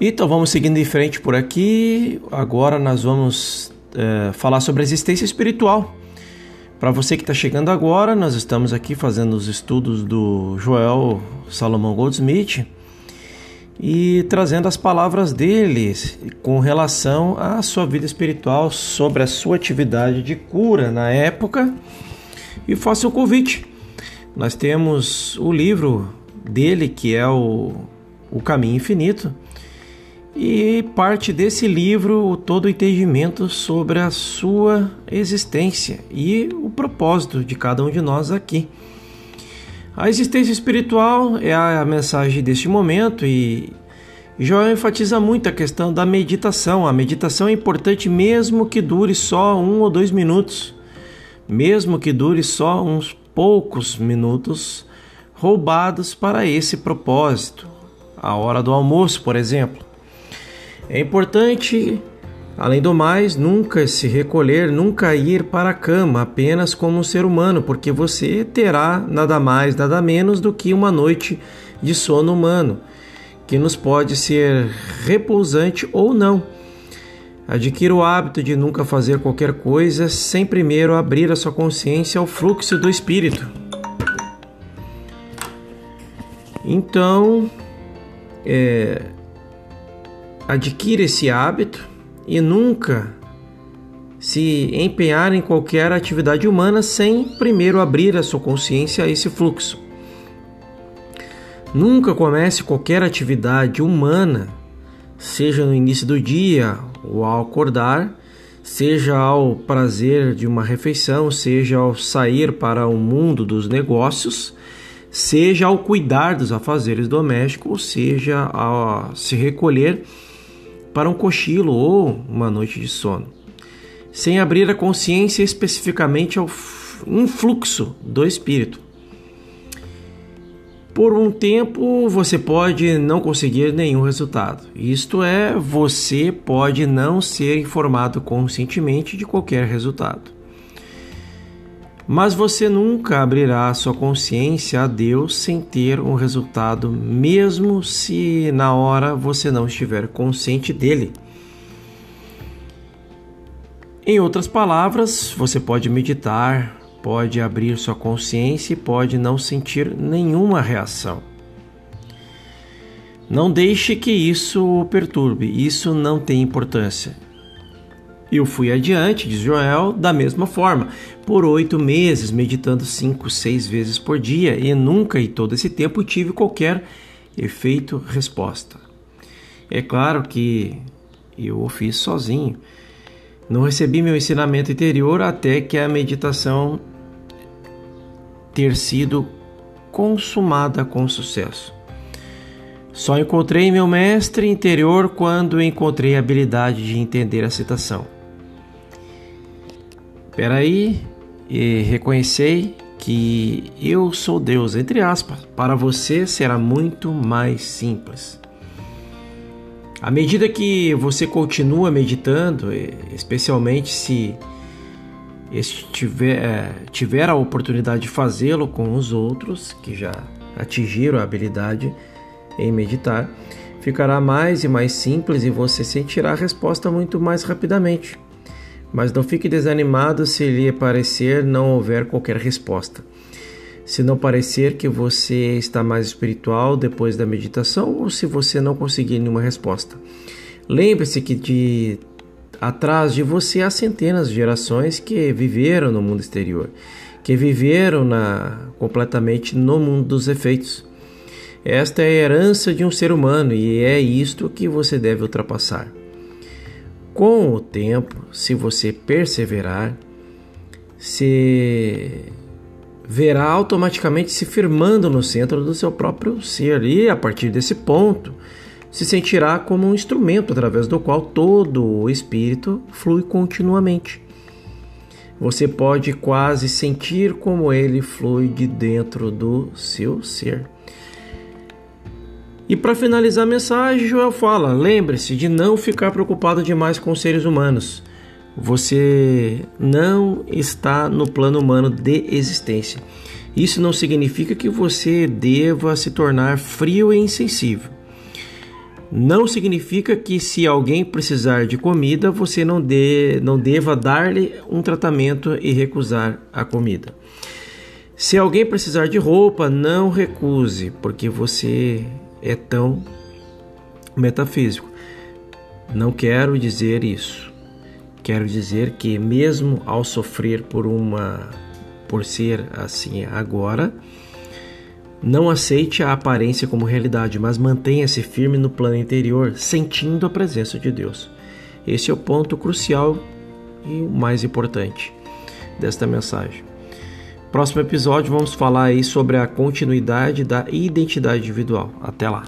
Então vamos seguindo em frente por aqui. Agora nós vamos é, falar sobre a existência espiritual. Para você que está chegando agora, nós estamos aqui fazendo os estudos do Joel Salomão Goldsmith e trazendo as palavras dele com relação à sua vida espiritual, sobre a sua atividade de cura na época. E faça o convite. Nós temos o livro dele que é o, o Caminho Infinito e parte desse livro todo o entendimento sobre a sua existência e o propósito de cada um de nós aqui. A existência espiritual é a mensagem deste momento e Joel enfatiza muito a questão da meditação. A meditação é importante mesmo que dure só um ou dois minutos, mesmo que dure só uns poucos minutos roubados para esse propósito. A hora do almoço, por exemplo. É importante, além do mais, nunca se recolher, nunca ir para a cama apenas como um ser humano, porque você terá nada mais, nada menos do que uma noite de sono humano, que nos pode ser repousante ou não. Adquira o hábito de nunca fazer qualquer coisa sem primeiro abrir a sua consciência ao fluxo do espírito. Então, é, adquira esse hábito e nunca se empenhar em qualquer atividade humana sem primeiro abrir a sua consciência a esse fluxo. Nunca comece qualquer atividade humana, seja no início do dia ou ao acordar, seja ao prazer de uma refeição, seja ao sair para o mundo dos negócios, seja ao cuidar dos afazeres domésticos, seja a se recolher para um cochilo ou uma noite de sono, sem abrir a consciência especificamente ao influxo do espírito. Por um tempo você pode não conseguir nenhum resultado. Isto é, você pode não ser informado conscientemente de qualquer resultado. Mas você nunca abrirá sua consciência a Deus sem ter um resultado, mesmo se na hora você não estiver consciente dele. Em outras palavras, você pode meditar, pode abrir sua consciência e pode não sentir nenhuma reação. Não deixe que isso o perturbe, isso não tem importância. Eu fui adiante, diz Joel, da mesma forma, por oito meses, meditando cinco, seis vezes por dia, e nunca em todo esse tempo tive qualquer efeito resposta. É claro que eu o fiz sozinho. Não recebi meu ensinamento interior até que a meditação ter sido consumada com sucesso. Só encontrei meu mestre interior quando encontrei a habilidade de entender a citação. Peraí, e reconhecei que eu sou Deus, entre aspas. Para você será muito mais simples. À medida que você continua meditando, especialmente se tiver, é, tiver a oportunidade de fazê-lo com os outros que já atingiram a habilidade em meditar, ficará mais e mais simples e você sentirá a resposta muito mais rapidamente. Mas não fique desanimado se lhe parecer não houver qualquer resposta. Se não parecer que você está mais espiritual depois da meditação ou se você não conseguir nenhuma resposta. Lembre-se que de atrás de você há centenas de gerações que viveram no mundo exterior, que viveram na, completamente no mundo dos efeitos. Esta é a herança de um ser humano e é isto que você deve ultrapassar. Com o tempo, se você perseverar, se verá automaticamente se firmando no centro do seu próprio ser e a partir desse ponto se sentirá como um instrumento através do qual todo o espírito flui continuamente. Você pode quase sentir como ele flui de dentro do seu ser. E para finalizar a mensagem, Joel fala: lembre-se de não ficar preocupado demais com os seres humanos. Você não está no plano humano de existência. Isso não significa que você deva se tornar frio e insensível. Não significa que se alguém precisar de comida, você não, dê, não deva dar-lhe um tratamento e recusar a comida. Se alguém precisar de roupa, não recuse, porque você é tão metafísico. Não quero dizer isso. Quero dizer que mesmo ao sofrer por uma por ser assim agora, não aceite a aparência como realidade, mas mantenha-se firme no plano interior, sentindo a presença de Deus. Esse é o ponto crucial e o mais importante desta mensagem. Próximo episódio vamos falar aí sobre a continuidade da identidade individual. Até lá.